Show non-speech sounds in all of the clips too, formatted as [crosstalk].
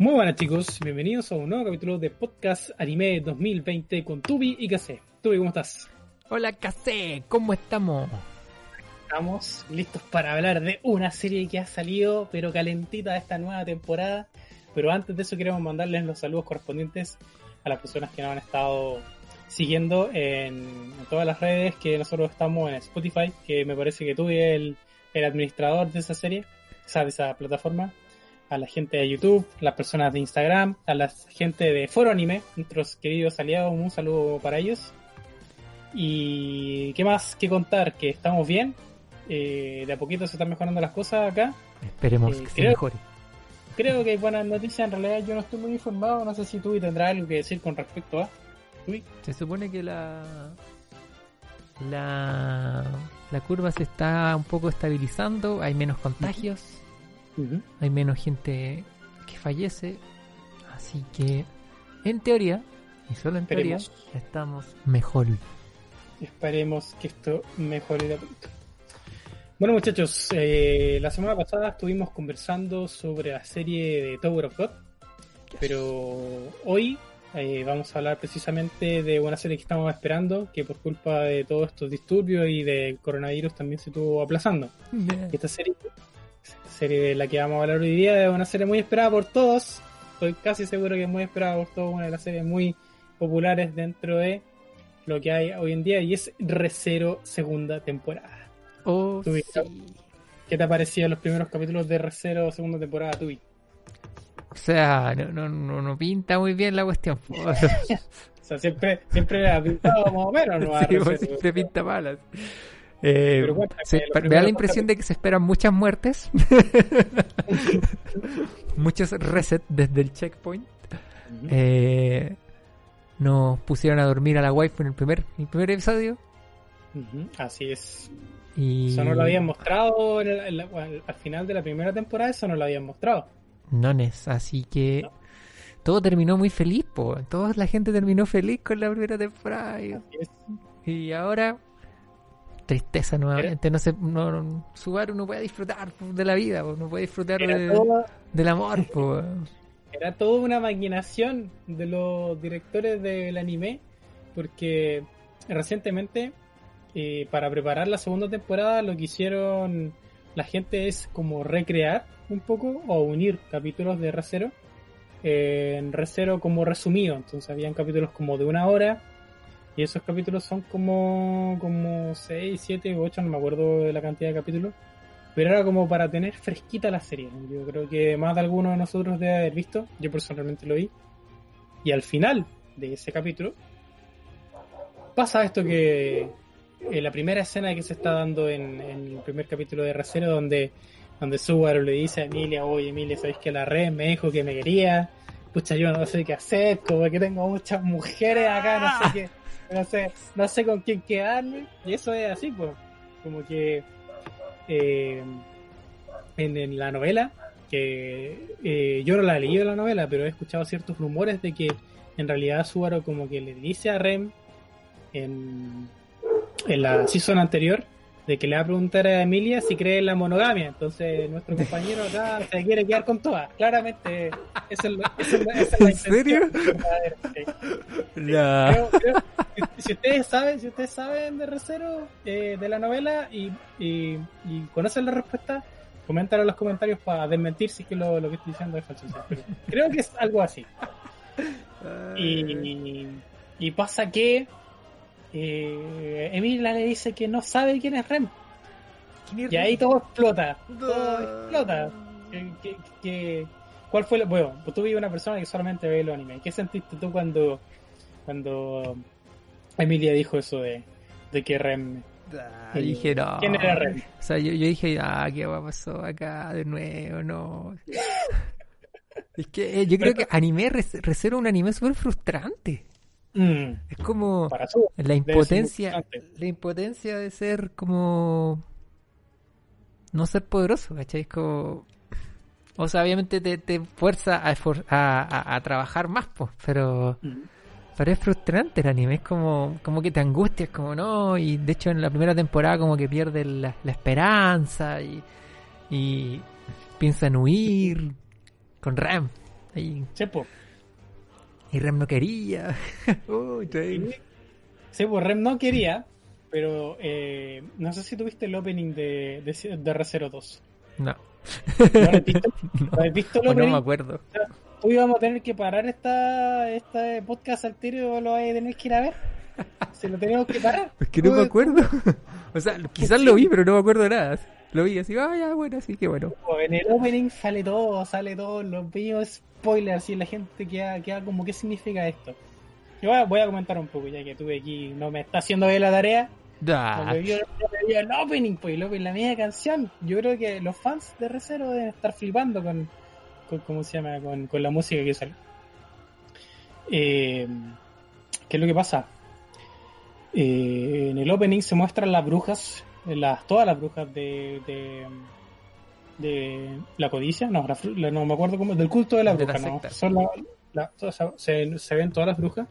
Muy buenas chicos, bienvenidos a un nuevo capítulo de Podcast Anime 2020 con Tubi y Kase. Tubi, ¿cómo estás? Hola Kase, ¿cómo estamos? Estamos listos para hablar de una serie que ha salido, pero calentita de esta nueva temporada. Pero antes de eso queremos mandarles los saludos correspondientes a las personas que nos han estado siguiendo en, en todas las redes que nosotros estamos en Spotify, que me parece que tú eres el, el administrador de esa serie, o sea, de esa plataforma a la gente de YouTube, las personas de Instagram, a la gente de Foro Anime, nuestros queridos aliados, un saludo para ellos. Y qué más que contar, que estamos bien, eh, de a poquito se están mejorando las cosas acá. Esperemos Eh, que se mejore. Creo que hay buenas noticias, en realidad yo no estoy muy informado, no sé si tú tendrás algo que decir con respecto a... Tui. Se supone que la, la la curva se está un poco estabilizando, hay menos contagios, hay menos gente que fallece, así que en teoría, y solo en teoría, estamos mejor. Esperemos que esto mejore de poquito. Bueno muchachos, eh, la semana pasada estuvimos conversando sobre la serie de Tower of God, pero hoy eh, vamos a hablar precisamente de una serie que estamos esperando, que por culpa de todos estos disturbios y del coronavirus también se estuvo aplazando. Esta serie, serie de la que vamos a hablar hoy día es una serie muy esperada por todos. Estoy casi seguro que es muy esperada por todos, una de las series muy populares dentro de lo que hay hoy en día y es Recero segunda temporada. Oh, sí. ¿Qué te ha parecido los primeros capítulos de Recero segunda temporada, Tubi? O sea, no, no, no, no pinta muy bien la cuestión. [laughs] O sea, siempre, siempre ha pintado más o menos, [laughs] siempre pinta malas. Eh, Pero se- me da la impresión de que se esperan muchas muertes. [laughs] Muchos resets desde el checkpoint. Eh, nos pusieron a dormir a la waifu en el primer, el primer episodio. Así es. Y Eso no lo habían mostrado en el- en la- al al final de la primera temporada, eso no lo habían mostrado. Nones, así que No. todo terminó muy feliz, po. Toda la gente terminó feliz con la primera temporada. Y, Así es. y ahora tristeza nuevamente. No sé, no, no- Subaru no puede disfrutar de la vida, po, no puede disfrutar de- todo, del amor, po. [laughs] era toda una maquinación de los directores del anime, porque recientemente, eh, para preparar la segunda temporada, lo que hicieron la gente es como recrear un poco o unir capítulos de Recero eh, en Recero como resumido. Entonces habían capítulos como de una hora. Y esos capítulos son como, como 6, 7 u 8, no me acuerdo de la cantidad de capítulos. Pero era como para tener fresquita la serie. Yo creo que más de alguno de nosotros debe haber visto. Yo personalmente lo vi. Y al final de ese capítulo pasa esto que eh, la primera escena que se está dando en, en el primer capítulo de Recero donde, donde Subaru le dice a Emilia, oye Emilia, ¿sabéis que la red me dijo que me quería? Pucha, yo no sé qué hacer, como que tengo muchas mujeres acá, no sé qué, no sé, no sé con quién quedarme. Y eso es así, pues, como que eh, en, la novela, que eh, yo no la he leído la novela, pero he escuchado ciertos rumores de que en realidad Subaru como que le dice a Rem en, en la season anterior de que le va a preguntar a Emilia si cree en la monogamia. Entonces nuestro compañero acá se quiere quedar con todas. Claramente es, esa es la- esa es la ¿En serio? sí. Creo- creo- si- ustedes saben, si ustedes saben de Recero, eh, de la novela y, y, y conocen la respuesta, coméntalo en los comentarios para desmentir si es que lo, lo que estoy diciendo es falso. Creo que es algo así. Y, y pasa que eh, Emilia le dice que no sabe quién es Rem. Y ahí todo explota. Todo explota. Que- que- que- ¿Cuál fue lo, bueno, pues tú vives una persona que solamente ve los anime. ¿Qué sentiste tú cuando cuando Emilia dijo eso de, de que Rem Ah, dije, no. ¿Quién era Rem? O sea, yo, yo dije, ah, ¿qué va pasó acá de nuevo? No. [laughs] es que eh, yo creo que anime, Re- Recero es un anime súper frustrante. Mm, Es como para la impotencia, la impotencia de ser como no ser poderoso, ¿cachai? Como o sea, obviamente te, te fuerza a, esfor- a, a- a trabajar más, pues, pero Mm. pero es frustrante el anime, es como, como que te angustias, como no, y de hecho en la primera temporada como que pierdes la, la esperanza y, y piensa en huir con Ram. Ahí. Chepo. Y Rem no quería. [laughs] Uy, sí, pues Rem no quería, pero eh, no sé si tuviste el opening de, de, de R02. No. [laughs] ¿No has visto, ¿No has visto el opening? no me acuerdo. Hoy vamos a tener que parar esta, este podcast al tiro o lo vas a tener que ir a ver. Se lo tenemos que parar. [laughs] Es que no me acuerdo. o sea, quizás lo vi, pero no me acuerdo de nada. Lo vi así, ah, ya, bueno, así que bueno. En el opening sale todo, sale todo, los videos spoilers y la gente queda, queda como, ¿qué significa esto? Yo voy a, voy a comentar un poco, ya que tuve aquí, no me está haciendo bien la tarea. Vio, vio el opening, pues el opening, la media canción. Yo creo que los fans de Recero deben estar flipando con, con ¿cómo se llama? Con, con la música que sale. Eh, ¿Qué es lo que pasa? Eh, en el opening se muestran las brujas, las, todas las brujas de, de, de la codicia, no, la no me acuerdo cómo, del culto de la De la bruja, no, son la- la- todas- se, se ven todas las brujas.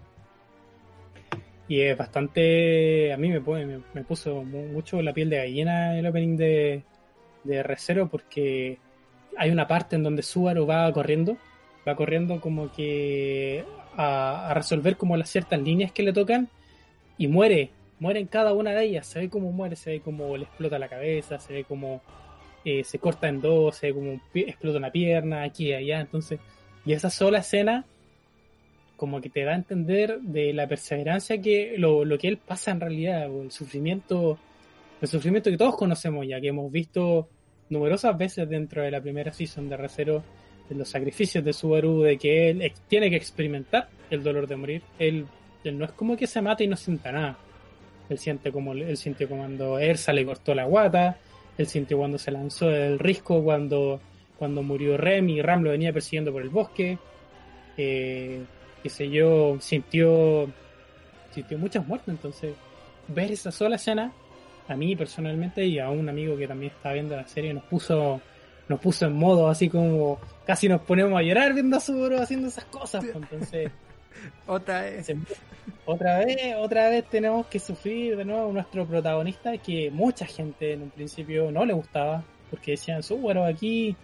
Y es bastante, a mí me, me, me puso mu- mucho la piel de gallina el opening de, de R0 porque hay una parte en donde Subaru va corriendo, va corriendo como que a, a resolver como las ciertas líneas que le tocan y muere, muere en cada una de ellas, se ve como muere, se ve como le explota la cabeza, se ve como eh, se corta en dos, se ve como pi- explota una pierna, aquí y allá, entonces, y esa sola escena como que te da a entender de la perseverancia que lo, lo que él pasa en realidad, el sufrimiento, el sufrimiento que todos conocemos ya, que hemos visto numerosas veces dentro de la primera season de Recero, de los sacrificios de Subaru, de que él tiene que experimentar el dolor de morir. Él, él no es como que se mate y no sienta nada. Él siente como él siente cuando Ersa le cortó la guata, él siente cuando se lanzó del risco, cuando, cuando murió Rem y Ram lo venía persiguiendo por el bosque. Eh, qué sé yo, sintió, sintió muchas muertes. Entonces, ver esa sola escena, a mí personalmente y a un amigo que también está viendo la serie, nos puso nos puso en modo así como casi nos ponemos a llorar viendo a Subaru haciendo esas cosas. pues, Entonces, Otra vez. otra vez, otra vez tenemos que sufrir de nuevo nuestro protagonista que mucha gente en un principio no le gustaba porque decían Subaru aquí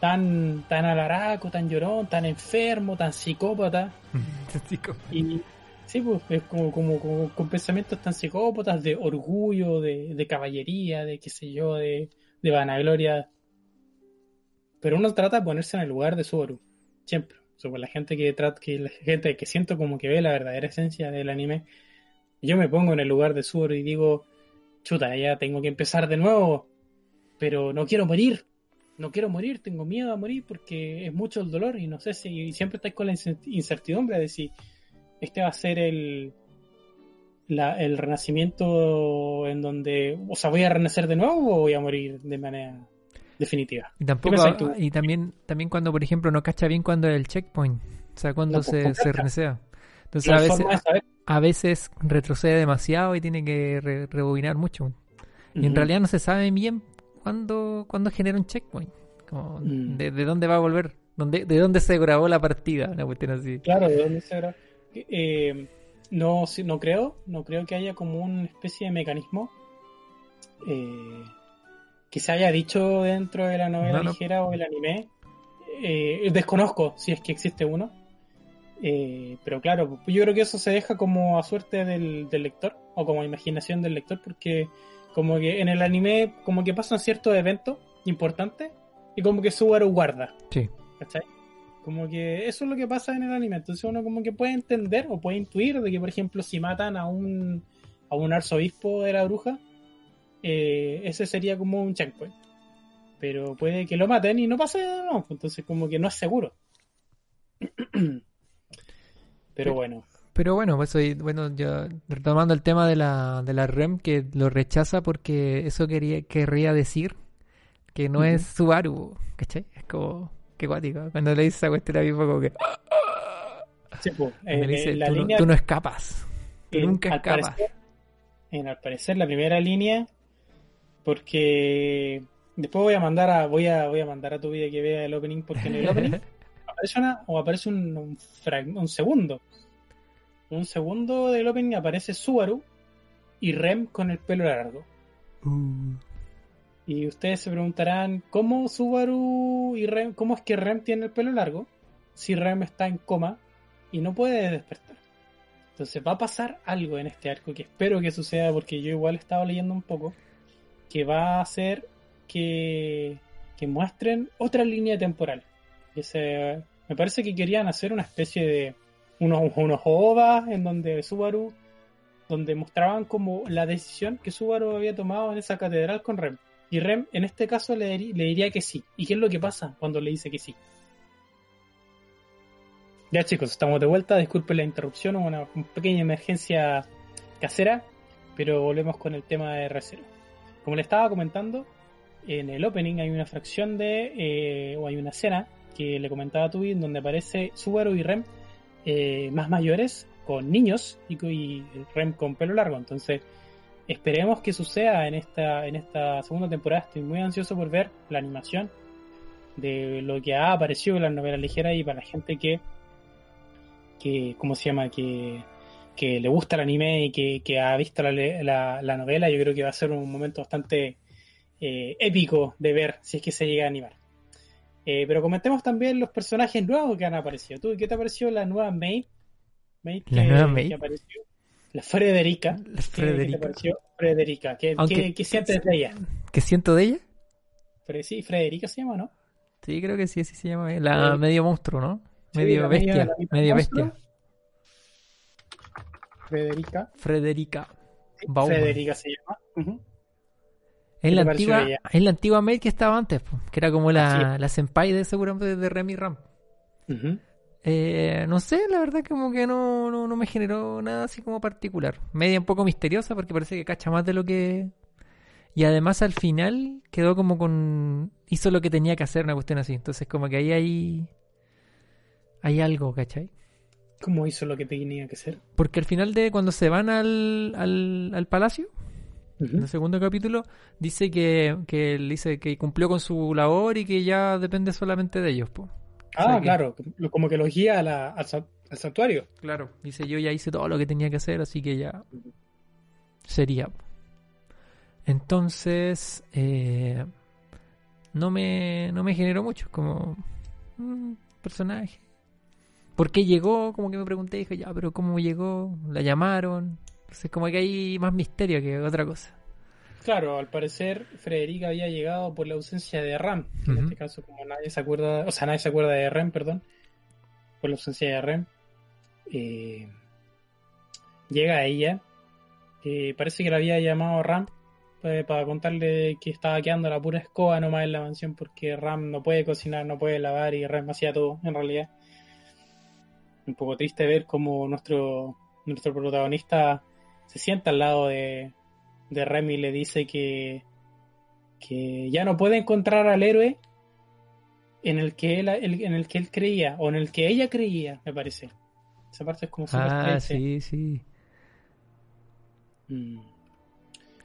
tan tan alaraco, tan llorón, tan enfermo, [laughs] tan psicópata y sí, pues es como, como, como con pensamientos tan psicópatas de orgullo, de, de caballería, de qué sé yo, de, de vanagloria. Pero uno trata de ponerse en el lugar de Subaru, siempre. Pues la gente que trata, que la gente que siento como que ve la verdadera esencia del anime, yo me pongo en el lugar de Subaru y digo, chuta, ya tengo que empezar de nuevo, pero no quiero morir. No quiero morir, tengo miedo a morir porque es mucho el dolor y no sé si y siempre estáis con la incer- incertidumbre de si este va a ser el el renacimiento en donde, o sea, voy a renacer de nuevo o voy a morir de manera definitiva. Y tampoco, y también, también cuando, por ejemplo, no cacha bien cuando es el checkpoint. O sea, cuando No, pues, se, cacha. renesea. Entonces a veces, a veces retrocede demasiado y tiene que re- rebobinar mucho. Y en realidad no se sabe bien cuándo, cuándo genera un checkpoint. Como Mm. de, de dónde va a volver. Dónde, de dónde se grabó la partida. Una cuestión así. Claro, ¿de dónde se habrá? Eh, no, no creo, no creo que haya como una especie de mecanismo eh, que se haya dicho dentro de la novela No, no. ligera o el anime. Eh, desconozco si es que existe uno. Eh, pero claro, yo creo que eso se deja como a suerte del, del lector o como imaginación del lector porque como que en el anime como que pasan ciertos eventos importantes y como que Subaru guarda. Sí. ¿Cachai? Como que eso es lo que pasa en el anime. Entonces uno como que puede entender o puede intuir de que, por ejemplo, si matan a un, a un arzobispo de la bruja, eh, ese sería como un checkpoint. Pero puede que lo maten y no pase no. Entonces como que no es seguro. [clears throat] Pero bueno. Pero bueno, pues hoy, bueno, ya retomando el tema de la, de la REM, que lo rechaza porque eso quería, querría decir que no Ujú. es Subaru, ¿cachai? Es como, qué cuático. Cuando le dice esa cuestión a mí fue como que Sí, pues, me eh, dice, la tú, no- línea tú no escapas. Tú nunca al escapas. parecer- en, al parecer la primera línea, porque después voy a mandar a voy a voy a mandar a tu vida que vea el opening, porque en el [laughs] opening aparece una o aparece un, un, segundo, un segundo del opening aparece Subaru y Rem con el pelo largo. Uh, Y ustedes se preguntarán cómo Subaru y Rem, cómo es que Rem tiene el pelo largo si Rem está en coma y no puede despertar. Entonces va a pasar algo en este arco que espero que suceda porque yo igual estaba leyendo un poco que va a hacer que, que muestren otra línea temporal. me parece que querían hacer una especie de unos, unos ovas en donde Subaru, donde mostraban como la decisión que Subaru había tomado en esa catedral con Rem. Y Rem en este caso le, diría que sí. ¿Y qué es lo que pasa cuando le dice que sí? Ya chicos, estamos de vuelta. Disculpen la interrupción, una, pequeña emergencia casera, pero volvemos con el tema de r Como le estaba comentando, en el opening hay una fracción de, eh, o hay una escena que le comentaba a Tubi, donde aparece Subaru y Rem eh, más mayores, con niños y, y, Rem con pelo largo. Entonces, esperemos que suceda en esta, en esta segunda temporada. Estoy muy ansioso por ver la animación de lo que ha aparecido en la novela ligera y para la gente que que, ¿cómo se llama? Que, que le gusta el anime y que, ha visto la, la, novela, yo creo que va a ser un momento bastante eh, épico de ver si es que se llega a animar. Eh, pero comentemos también los personajes nuevos que han aparecido. ¿Tú qué te ha parecido la nueva May? May la nueva May. apareció. La Frederica. La Frederica. ¿Qué, Frederica? ¿Qué, ¿qué, sientes de ella? ¿Qué siento de ella? sí, Frederica se llama, ¿no? Sí, creo que sí, así se llama. La medio monstruo, ¿no? medio bestia, medio bestia. Frederica. Frederica. Frederica se llama. Es la, antigua, es la antigua mail que estaba antes, que era como la, la senpai de seguramente de Remy Ram. eh, no sé, la verdad como que no, no, no, me generó nada así como particular. Media un poco misteriosa porque parece que cacha más de lo que... Y además al final quedó como con... Hizo lo que tenía que hacer, una cuestión así. Entonces como que ahí hay hay algo, ¿cachai? ¿Cómo hizo lo que tenía que hacer? Porque al final de cuando se van al, al, palacio, en el segundo capítulo, dice que, que dice que cumplió con su labor y que ya depende solamente de ellos. Po. Ah, claro, como que los guía al, santuario. Claro, dice yo ya hice todo lo que tenía que hacer, así que ya sería. Entonces, eh, no, me, no me generó mucho, como un personaje ¿Por qué llegó? Como que me pregunté, dije, ya, pero ¿cómo llegó? ¿La llamaron? Entonces, como que hay más misterio que otra cosa. Claro, al parecer Frederica había llegado por la ausencia de Ram. En este caso, como nadie se acuerda, o sea, nadie se acuerda de Ram, perdón, por la ausencia de Ram. Eh, llega ella. Eh, parece que la había llamado Ram eh, para contarle que estaba quedando la pura escoba nomás en la mansión porque Ram no puede cocinar, no puede lavar y Ram hacía todo en realidad un poco triste ver cómo nuestro, nuestro protagonista se sienta al lado de, de Remy y le dice que, que ya no puede encontrar al héroe en el que él, en el que él creía o en el que ella creía, me parece. Esa parte es como Ah, sí, sí. Mm.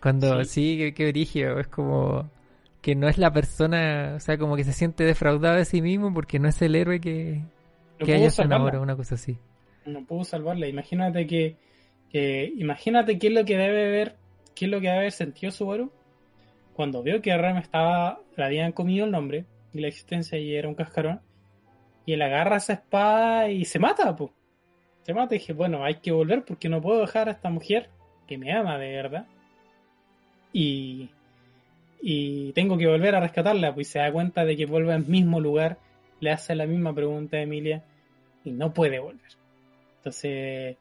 Cuando sí, que, que es como que no es la persona, o sea, como que se siente defraudado de sí mismo porque no es el héroe que, que ella se enamora, una cosa así. No pudo salvarla. Imagínate que, imagínate qué es lo que debe ver, qué es lo que debe haber sentido Subaru cuando vio que Ram estaba, le habían comido el nombre y la existencia y era un cascarón. Y él agarra esa espada y se mata, pues. Se mata y dije, bueno, hay que volver porque no puedo dejar a esta mujer que me ama de verdad. Y, y tengo que volver a rescatarla, pues se da cuenta de que vuelve al mismo lugar le hace la misma pregunta a Emilia y no puede volver. Entonces,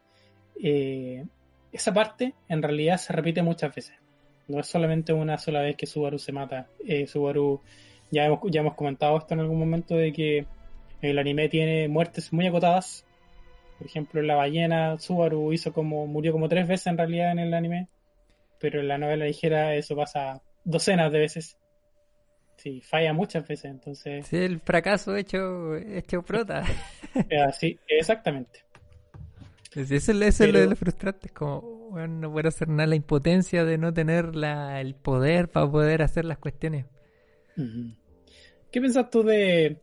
eh, esa parte en realidad se repite muchas veces. No es solamente una sola vez que Subaru se mata. Eh, Subaru, ya hemos, ya hemos comentado esto en algún momento de que el anime tiene muertes muy acotadas. Por ejemplo, la ballena, Subaru hizo como, murió como tres veces en realidad en el anime. Pero en la novela ligera eso pasa docenas de veces. Sí, falla muchas veces, entonces... Sí, el fracaso hecho, hecho prota. sí, exactamente. Eso, es lo de lo frustrante, es como, bueno, no puedo hacer nada, la impotencia de no tener la, el poder para poder hacer las cuestiones. ¿Qué piensas tú de,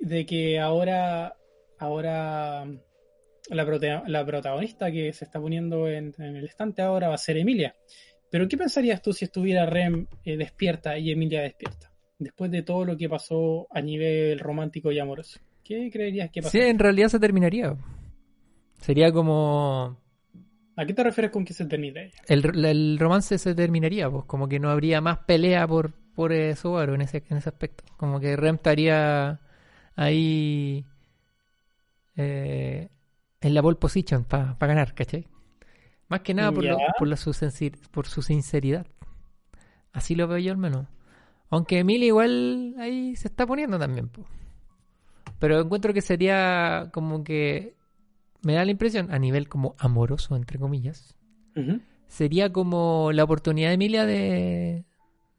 de que ahora, ahora la, la protagonista que se está poniendo en, en, el estante ahora va a ser Emilia? Pero ¿qué pensarías tú si estuviera Rem eh, despierta y Emilia despierta? Después de todo lo que pasó a nivel romántico y amoroso. ¿Qué creerías que pasaría? Sí, en realidad se terminaría. Sería como... ¿A qué te refieres con que se terminaría? El, romance se terminaría, pues como que no habría más pelea por, por eh, Subaru en ese, en ese aspecto. Como que Rem estaría ahí eh, en la pole position para ganar, ¿cachai? Más que nada por, por, su por su sinceridad. Así lo veo yo al menos. Aunque Emilia igual ahí se está poniendo también. Pero encuentro que sería como que... Me da la impresión, a nivel como amoroso, entre comillas, sería como la oportunidad de Emilia de,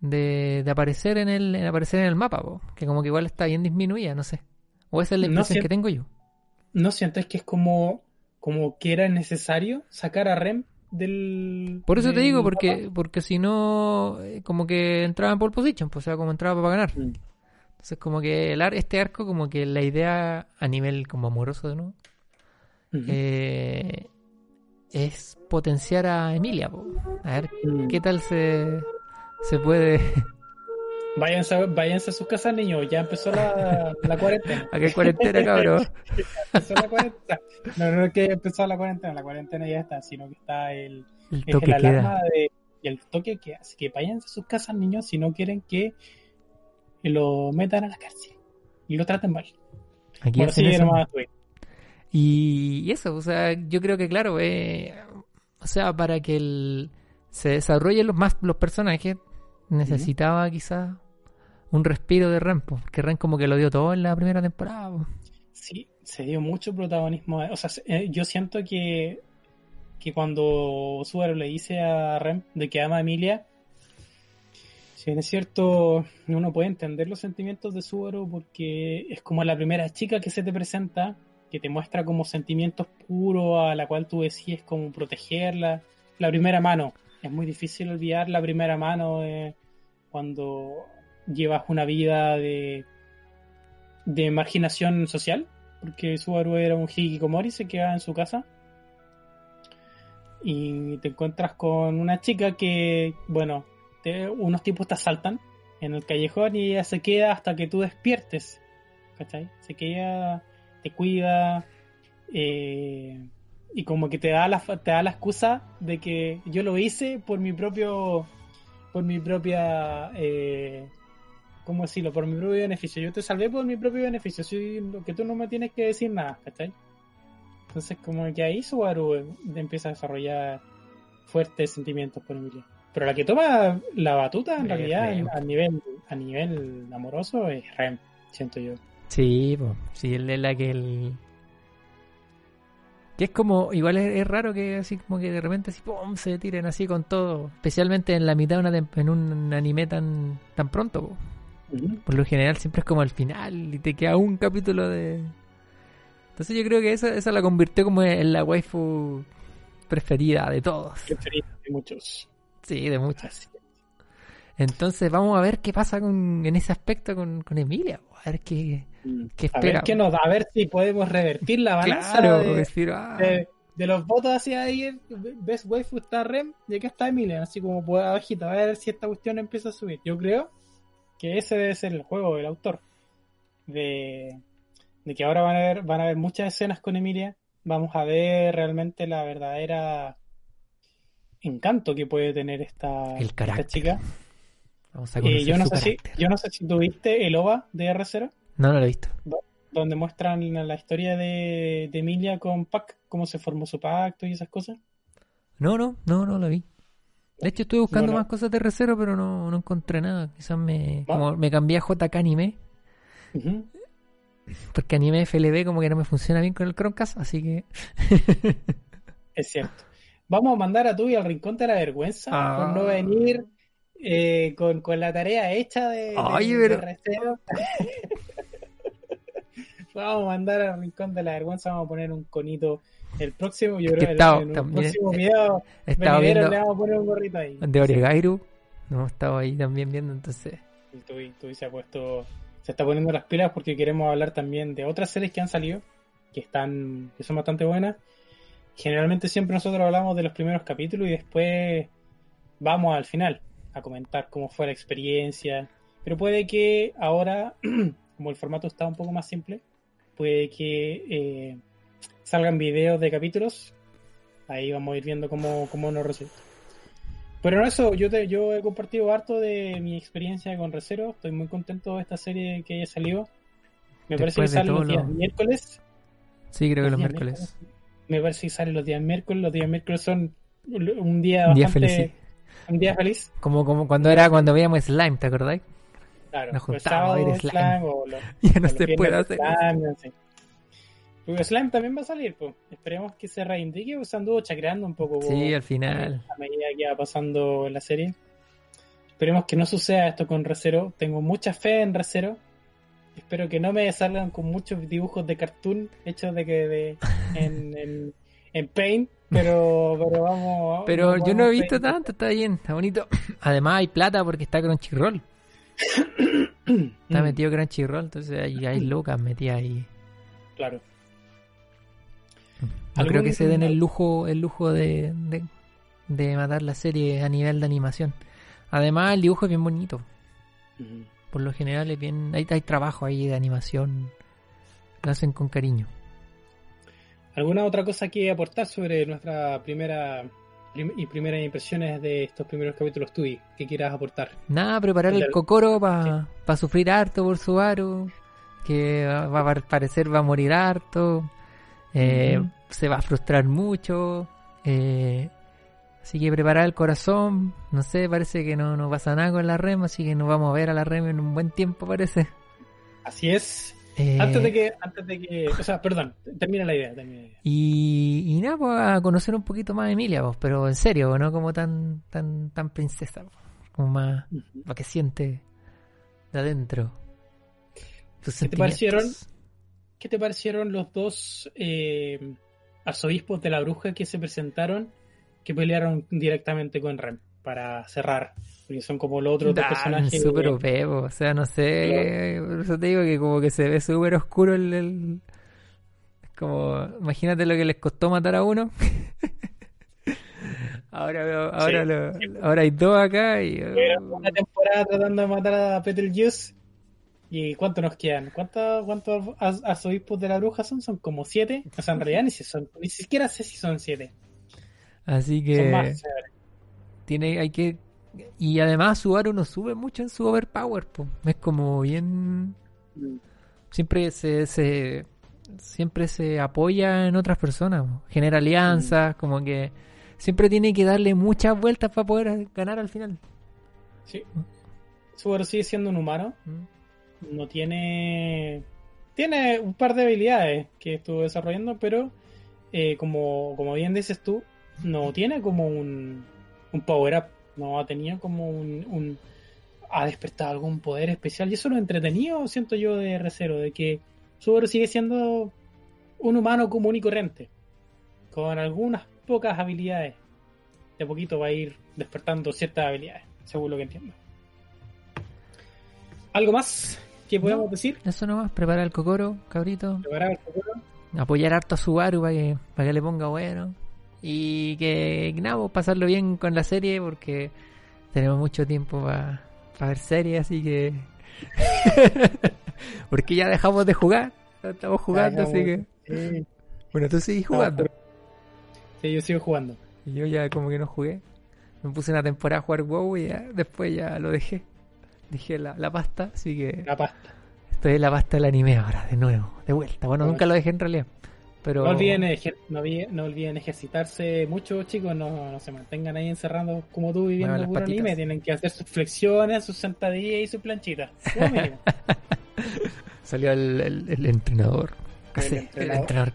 de, aparecer en el aparecer en el mapa, que como que igual está bien disminuida, no sé. O esa es la impresión que tengo yo. ¿No sientes que es como como que era necesario sacar a Rem del. Por eso te digo, porque, porque si no, eh, como que entraba en pole position, pues, o sea, como entraba para ganar. Mm. Entonces, como que el este arco, como que la idea a nivel como amoroso de nuevo, eh, es potenciar a Emilia. A ver mm. qué tal se, se puede Váyanse, váyanse a sus casas, niños. Ya empezó la, la cuarentena. [laughs] ¿A qué cuarentena, cabrón? [laughs] empezó la cuarentena. No, no es que empezó la cuarentena, la cuarentena ya está, sino que está el, el toque el queda. De, y el toque que Así que váyanse a sus casas, niños, si no quieren que lo metan a la cárcel y lo traten mal. Aquí bueno, sí, y eso, o sea, yo creo que claro, eh, o sea, para que el, se desarrollen los más los personajes, necesitaba quizás un respiro de Ren, porque Ren como que lo dio todo en la primera temporada. Sí, se dio mucho protagonismo. O sea, eh, yo siento que, que cuando Subaru le dice a Ren de que ama a Emilia, si bien es cierto, uno puede entender los sentimientos de Subaru porque es como la primera chica que se te presenta, que te muestra como sentimientos puros a la cual tú decides como protegerla. La primera mano. Es muy difícil olvidar la primera mano eh, cuando llevas una vida de, de marginación social, porque Subaru era un hikikomori, se queda en su casa. Y te encuentras con una chica que, bueno, unos tipos te asaltan en el callejón y ella se queda hasta que tú despiertes. ¿Cachai? Se queda, te cuida, eh, y como que te da, la, te da la excusa de que yo lo hice por mi propio, por mi propia eh, ¿cómo decirlo? Por mi propio beneficio. Yo te salvé por mi propio beneficio. Si, lo que tú no me tienes que decir nada, ¿cachai? Entonces, como que ahí Subaru empieza a desarrollar fuertes sentimientos por Emilia. Pero la que toma la batuta, en realidad, a nivel, a nivel amoroso, es Rem, siento yo. Sí, pues, sí, él es la que el... Que es como, igual es, raro que así como que de repente así, ¡pum! se tiren así con todo. Especialmente en la mitad de una, en un anime tan, tan pronto, po. Por lo general siempre es como al final y te queda un capítulo de... Entonces yo creo que esa, esa la convirtió como en la waifu preferida de todos. Preferida de muchos. Sí, de muchos. Entonces vamos a ver qué pasa con, en ese aspecto con, con Emilia. A ver qué, mm. qué espera. A ver, qué nos da, a ver si podemos revertir la balanza claro, decir, ah. de, los votos hacia ahí. Best Waifu está Rem y aquí está Emilia. Así como puede abajito. A ver si esta cuestión empieza a subir. Yo creo que ese debe ser el juego del autor. De, que ahora van a, ver, van a haber muchas escenas con Emilia. Vamos a ver realmente la verdadera encanto que puede tener esta, chica. Eh, yo, no sé si, yo no sé si tuviste el OVA de R0. No, no lo he visto. Donde muestran la historia de, de Emilia con Pac, cómo se formó su pacto y esas cosas. No, no, no, no lo vi. De hecho, estuve buscando más cosas de Recero, pero no, no encontré nada. Quizás me, como me cambié a JK Anime. Porque Anime FLB como que no me funciona bien con el Chromecast, así que... [laughs] es cierto. Vamos a mandar a tú y al rincón de la vergüenza por no ah. venir eh, con, con, la tarea hecha de, Recero. [laughs] vamos a mandar al rincón de la vergüenza, vamos a poner un conito el próximo, yo creo que el, próximo video estaba viendo le vamos a poner un gorrito ahí. De Oregairu, no estaba ahí también viendo, entonces. Tú, se ha puesto, se está poniendo las pilas porque queremos hablar también de otras series que han salido, que están, que son bastante buenas. Generalmente siempre nosotros hablamos de los primeros capítulos y después vamos al final a comentar cómo fue la experiencia. Pero puede que ahora, [clears throat] como el formato está un poco más simple, puede que eh, salgan videos de capítulos. Ahí vamos a ir viendo cómo, cómo nos resulta. Pero no eso, yo, te, yo he compartido harto de mi experiencia con Recero. Estoy muy contento de esta serie que haya salido. Me parece que sale los días miércoles. Sí, creo que los, miércoles. Me parece que sale los días miércoles. Los días miércoles son un día bastante... feliz. Un día feliz. Como, como cuando era cuando veíamos Slime, ¿te acordáis? Claro, Nos juntábamos a ver Slime. o [laughs] ya no se puede hacer. Porque Slime también va a salir, pues. Esperemos que se reivindique, pues anduvo chacreando un poco. Sí, al final. A medida que va pasando la serie. Esperemos que no suceda esto con Recero. Tengo mucha fe en Recero. Espero que no me salgan con muchos dibujos de cartoon hechos de que de, [laughs] en, en, Paint. Pero, pero vamos. Pero yo no he visto tanto, está bien, está bonito. [clears throat] Además hay plata porque está Crunchyroll. [coughs] está metido Crunchyroll, entonces hay, hay locas metidas ahí. Claro. No creo que se den el lujo, el lujo de, de, matar la serie a nivel de animación. Además, el dibujo es bien bonito. Por lo general es bien, hay, hay trabajo ahí de animación. Lo hacen con cariño. ¿Alguna otra cosa que aportar sobre nuestra primera y primeras impresiones de estos primeros capítulos tuyos que quieras aportar? Nada, preparar el, cocoro para sufrir harto por su aro, que va, a parecer va a morir harto, eh, se va a frustrar mucho, eh, así que preparar el corazón, no sé, parece que no, no pasa nada con la REM, así que nos vamos a ver a la REM en un buen tiempo parece. Así es, eh, antes de que, antes de que, o sea, perdón, termina la idea. Y, y nada, pues a conocer un poquito más a Emilia, pues, pero en serio, no como tan, tan, tan princesa, como más lo que siente de adentro. ¿Qué te parecieron? ¿Qué te parecieron los dos eh, arzobispos de la bruja que se presentaron, que pelearon directamente con Rem para cerrar porque son como los otros dos personajes. Súper o sea, no sé. Por eso te digo que como que se ve súper oscuro el, el, Como, imagínate lo que les costó matar a uno. [laughs] ahora ahora, ahora hay dos acá y. una temporada tratando de matar a Peter Juice. ¿Y cuántos nos quedan? ¿Cuántos, arzobispos de la bruja son? Son como siete. O sea, en realidad ni, si son, ni siquiera sé si son siete. Así que. tiene, hay que y además Subaru no sube mucho en su overpower, es como bien... Siempre se, se, siempre se apoya en otras personas, genera alianzas, como que siempre tiene que darle muchas vueltas para poder ganar al final. Sí. Subaru sigue siendo un humano. No tiene... Tiene un par de habilidades que estuvo desarrollando, pero eh, como, como bien dices tú, no tiene como un, un power up no ha tenido como un, ha despertado algún poder especial. Y eso lo entretenido siento yo de R0 de que Subaru sigue siendo un humano común y corriente con algunas pocas habilidades. De poquito va a ir despertando ciertas habilidades según lo que entiendo. Algo más que podemos decir eso nomás preparar el cocoro cabrito preparar el cocoro apoyar harto a Subaru para que, para que le ponga bueno y que, nada, pues, pasarlo bien con la serie porque tenemos mucho tiempo para ver series, así que. [laughs] porque ya dejamos de jugar, estamos jugando, así que. [laughs] Bueno, tú sigues jugando. Sí, yo sigo jugando. Y yo ya como que no jugué. Me puse una temporada a jugar WoW y ya, después ya lo dejé. Dije la, la pasta, así que. La pasta. Estoy en la pasta del anime ahora, de nuevo, de vuelta. Bueno, nunca lo dejé en realidad. No, olviden no, olviden ejercitarse mucho, chicos. No, se mantengan ahí encerrados como tú viviendo puro anime. Tienen que hacer sus flexiones, sus sentadillas y sus planchitas. [laughs] Salió el, entrenador. Casé, el, entrenador.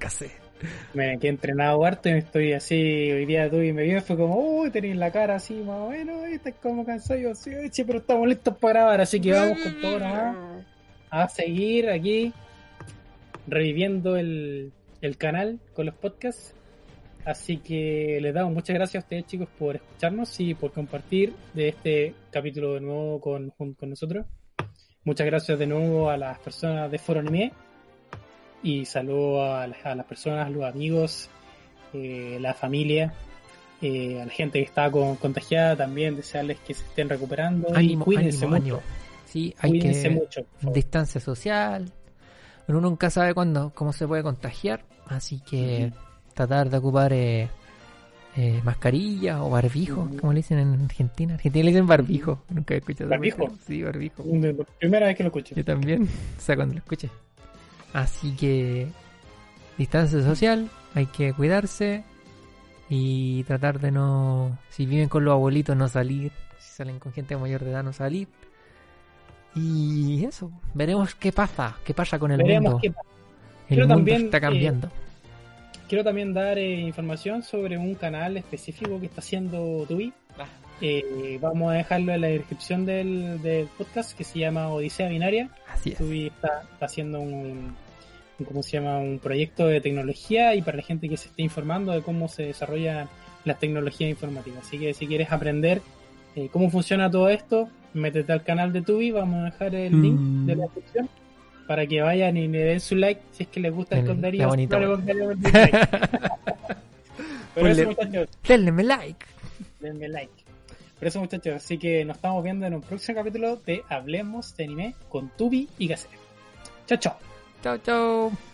Me he entrenado harto y estoy así. Hoy día tú y me vi, fue como, uy, tenéis la cara así, más o menos. Estás como cansado. Yo, sí, pero estamos listos para grabar. Así que vamos con todo nomás a seguir aquí reviviendo el el canal con los podcasts. Así que les damos muchas gracias a ustedes chicos por escucharnos y por compartir de este capítulo de nuevo con, con nosotros. Muchas gracias de nuevo a las personas de Foro Anime y saludo a, a las personas, los amigos, eh, la familia, eh, a la gente que está contagiada también, desearles que se estén recuperando y cuídense mucho. Sí, hay que mucho. Distancia social, uno nunca sabe cuándo, cómo se puede contagiar, así que tratar de ocupar eh, eh, mascarilla o barbijo, como le dicen en Argentina. Argentina le dicen barbijo, nunca he escuchado. ¿Barbijo? Sí, barbijo. Primera vez que lo escucho. Yo también, o sea, cuando lo escuché. Así que distancia social, hay que cuidarse y tratar de no, si viven con los abuelitos, no salir, si salen con gente mayor de edad, no salir. Y eso, veremos qué pasa, qué pasa con el Veremos mundo. qué pasa. El Quiero mundo también, está eh, cambiando. Quiero también dar eh, información sobre un canal específico que está haciendo Tubi. Eh, vamos a dejarlo en la descripción del, del podcast que se llama Odisea Binaria. Así es. Tubi está, está haciendo un, un- ¿cómo se llama? Un proyecto de tecnología y para la gente que se esté informando de cómo se desarrollan las tecnologías informáticas. Así que si quieres aprender eh, cómo funciona todo esto, métete al canal de Tubi, vamos a dejar el link Mm. de la descripción para que vayan y le den su like si es que les gusta el contenido. si no [laughs] Denle like. denme like. Por eso muchachos, así que nos estamos viendo en un próximo capítulo de Hablemos de Anime con Tubi y Gacera. Chao, chao. Chao, chao.